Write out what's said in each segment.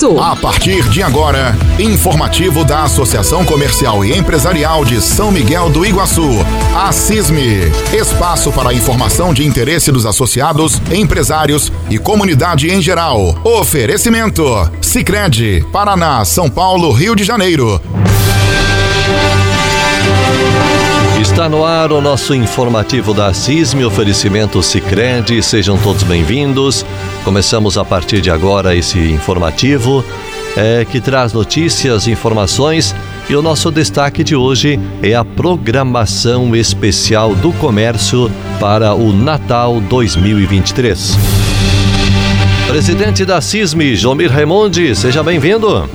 A partir de agora, informativo da Associação Comercial e Empresarial de São Miguel do Iguaçu, a CISME. Espaço para informação de interesse dos associados, empresários e comunidade em geral. Oferecimento: Sicredi, Paraná, São Paulo, Rio de Janeiro. Está no ar o nosso informativo da CISME, oferecimento Sicredi. Sejam todos bem-vindos. Começamos a partir de agora esse informativo é, que traz notícias, informações e o nosso destaque de hoje é a programação especial do comércio para o Natal 2023. Presidente da CISME, Jomir Raimundi, seja bem-vindo.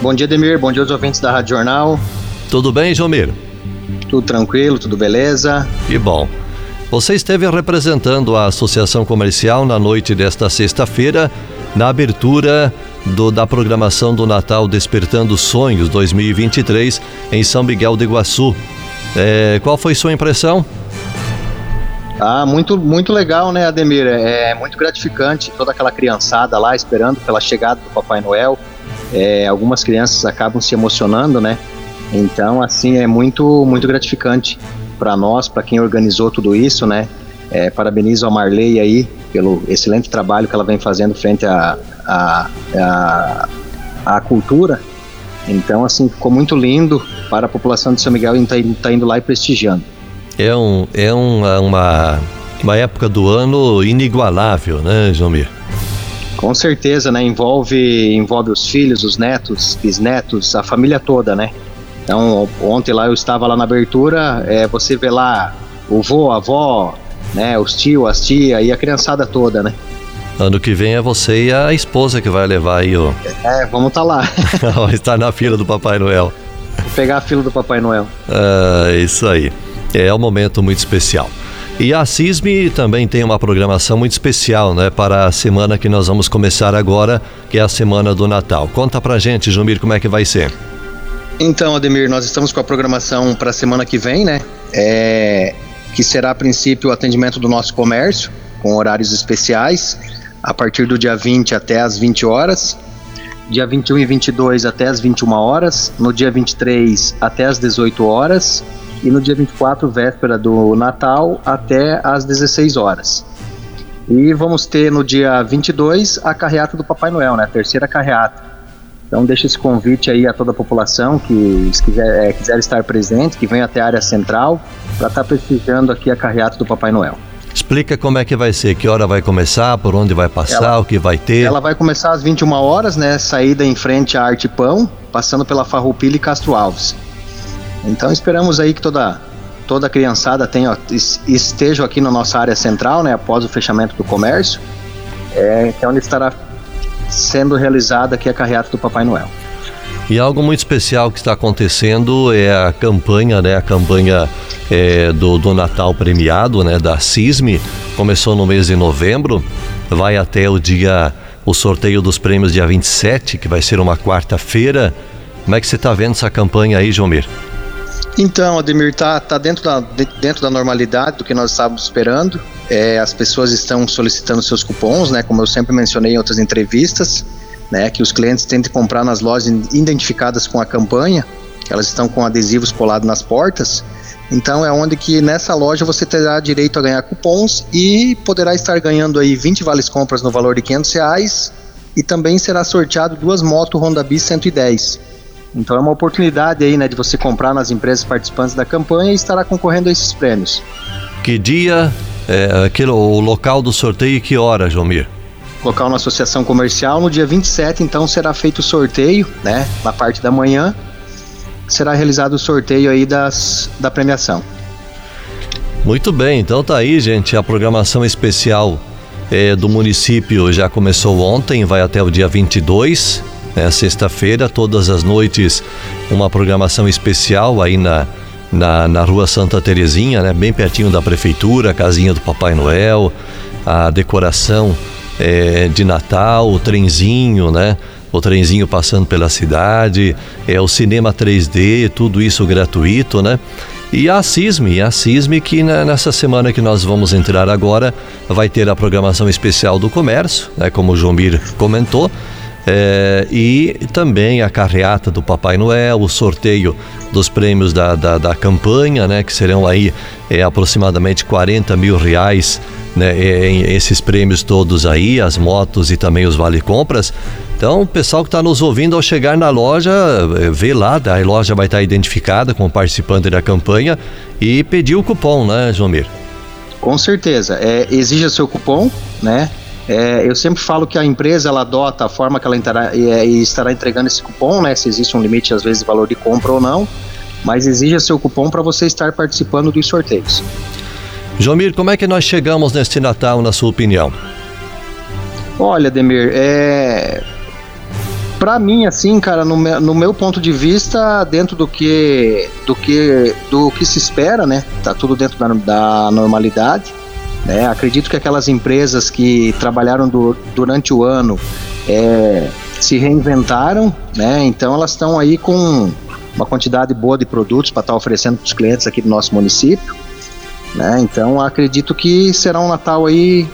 Bom dia, Demir. Bom dia aos ouvintes da Rádio Jornal. Tudo bem, Jomir? Tudo tranquilo, tudo beleza. Que bom. Você esteve representando a Associação Comercial na noite desta sexta-feira, na abertura do, da programação do Natal Despertando Sonhos 2023 em São Miguel do Iguaçu. É, qual foi sua impressão? Ah, muito, muito legal, né, Ademir? É muito gratificante toda aquela criançada lá esperando pela chegada do Papai Noel. É, algumas crianças acabam se emocionando, né? Então, assim, é muito, muito gratificante para nós, para quem organizou tudo isso, né? É, parabenizo a Marley aí pelo excelente trabalho que ela vem fazendo frente à a, a, a, cultura. Então, assim, ficou muito lindo para a população de São Miguel estar tá, tá indo lá e prestigiando. É, um, é uma, uma, uma época do ano inigualável, né, Jomir? Com certeza, né? Envolve, envolve os filhos, os netos, bisnetos, a família toda, né? Então, ontem lá eu estava lá na abertura, é, você vê lá o vô, a avó, né, os tios, as tias e a criançada toda, né? Ano que vem é você e a esposa que vai levar aí o. É, vamos estar tá lá. Estar na fila do Papai Noel. Vou pegar a fila do Papai Noel. É, isso aí. É um momento muito especial. E a CISME também tem uma programação muito especial, né, para a semana que nós vamos começar agora, que é a semana do Natal. Conta pra gente, Jumir, como é que vai ser. Então, Ademir, nós estamos com a programação para a semana que vem, né? É, que será a princípio o atendimento do nosso comércio, com horários especiais, a partir do dia 20 até as 20 horas, dia 21 e 22 até as 21 horas, no dia 23 até as 18 horas e no dia 24, véspera do Natal, até as 16 horas. E vamos ter no dia 22 a carreata do Papai Noel, né? A terceira carreata então deixa esse convite aí a toda a população que quiser, é, quiser estar presente, que venha até a área central para estar tá prestigiando aqui a carreata do Papai Noel. Explica como é que vai ser, que hora vai começar, por onde vai passar, ela, o que vai ter. Ela vai começar às 21 horas, né? Saída em frente à Arte Pão, passando pela Farroupilha e Castro Alves. Então esperamos aí que toda toda a criançada tenha, esteja aqui na nossa área central, né? Após o fechamento do comércio, é, que é onde estará sendo realizada aqui a carreata do Papai Noel. E algo muito especial que está acontecendo é a campanha, né? A campanha é, do, do Natal premiado, né? Da CISME. Começou no mês de novembro, vai até o dia, o sorteio dos prêmios dia 27, que vai ser uma quarta-feira. Como é que você está vendo essa campanha aí, Jomir? Então, Ademir, tá, tá dentro, da, dentro da normalidade do que nós estávamos esperando. É, as pessoas estão solicitando seus cupons, né? Como eu sempre mencionei em outras entrevistas, né? Que os clientes de comprar nas lojas identificadas com a campanha. Elas estão com adesivos colados nas portas. Então é onde que nessa loja você terá direito a ganhar cupons e poderá estar ganhando aí 20 vales compras no valor de 500 reais e também será sorteado duas motos Honda Bis 110 então é uma oportunidade aí, né, de você comprar nas empresas participantes da campanha e estará concorrendo a esses prêmios. Que dia, é, aquele, o local do sorteio e que hora, Jomir? Local na Associação Comercial, no dia 27, então será feito o sorteio, né, na parte da manhã, será realizado o sorteio aí das, da premiação. Muito bem, então tá aí, gente, a programação especial é, do município já começou ontem, vai até o dia 22 né, sexta-feira, todas as noites, uma programação especial aí na, na, na rua Santa Terezinha, né, bem pertinho da prefeitura, a casinha do Papai Noel, a decoração é, de Natal, o trenzinho, né? O trenzinho passando pela cidade, é o cinema 3D, tudo isso gratuito, né? E a CISME, a CISME que nessa semana que nós vamos entrar agora vai ter a programação especial do comércio, né, como o Jomir comentou, É, e também a carreata do Papai Noel, o sorteio dos prêmios da, da, da campanha, né, que serão aí é, aproximadamente 40 mil reais, né, esses prêmios todos aí, as motos e também os vale-compras. Então, o pessoal que está nos ouvindo ao chegar na loja, é, vê lá, a loja vai estar tá identificada como participante da campanha e pedir o cupom, né, Jomir? Com certeza. É, exija seu cupom, né? É, eu sempre falo que a empresa ela adota a forma que ela entrará, é, e, estará entregando esse cupom, né? Se existe um limite, às vezes, de valor de compra ou não, mas exija seu cupom para você estar participando dos sorteios. Jomir, como é que nós chegamos neste Natal, na sua opinião? Olha, Demir, é, para mim, assim, cara, no meu, no meu ponto de vista, dentro do que, do que, do que se espera, né? Tá tudo dentro da, da normalidade. Né? Acredito que aquelas empresas que trabalharam do, durante o ano é, se reinventaram, né? então elas estão aí com uma quantidade boa de produtos para estar tá oferecendo para os clientes aqui do nosso município. Né? Então acredito que será um Natal aí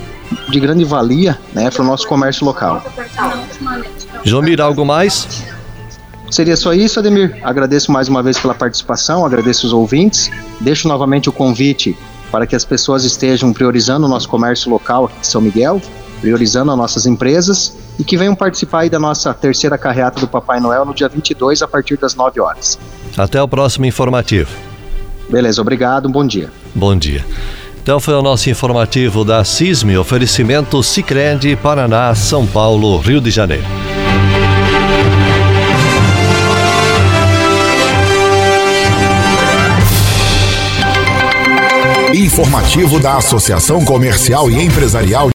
de grande valia né, para o nosso comércio local. Jomir, algo mais? Seria só isso, Ademir. Agradeço mais uma vez pela participação, agradeço os ouvintes. Deixo novamente o convite para que as pessoas estejam priorizando o nosso comércio local aqui de São Miguel, priorizando as nossas empresas e que venham participar da nossa terceira carreata do Papai Noel no dia 22 a partir das 9 horas. Até o próximo informativo. Beleza, obrigado, bom dia. Bom dia. Então foi o nosso informativo da CISME, oferecimento Sicredi Paraná, São Paulo, Rio de Janeiro. Informativo da Associação Comercial e Empresarial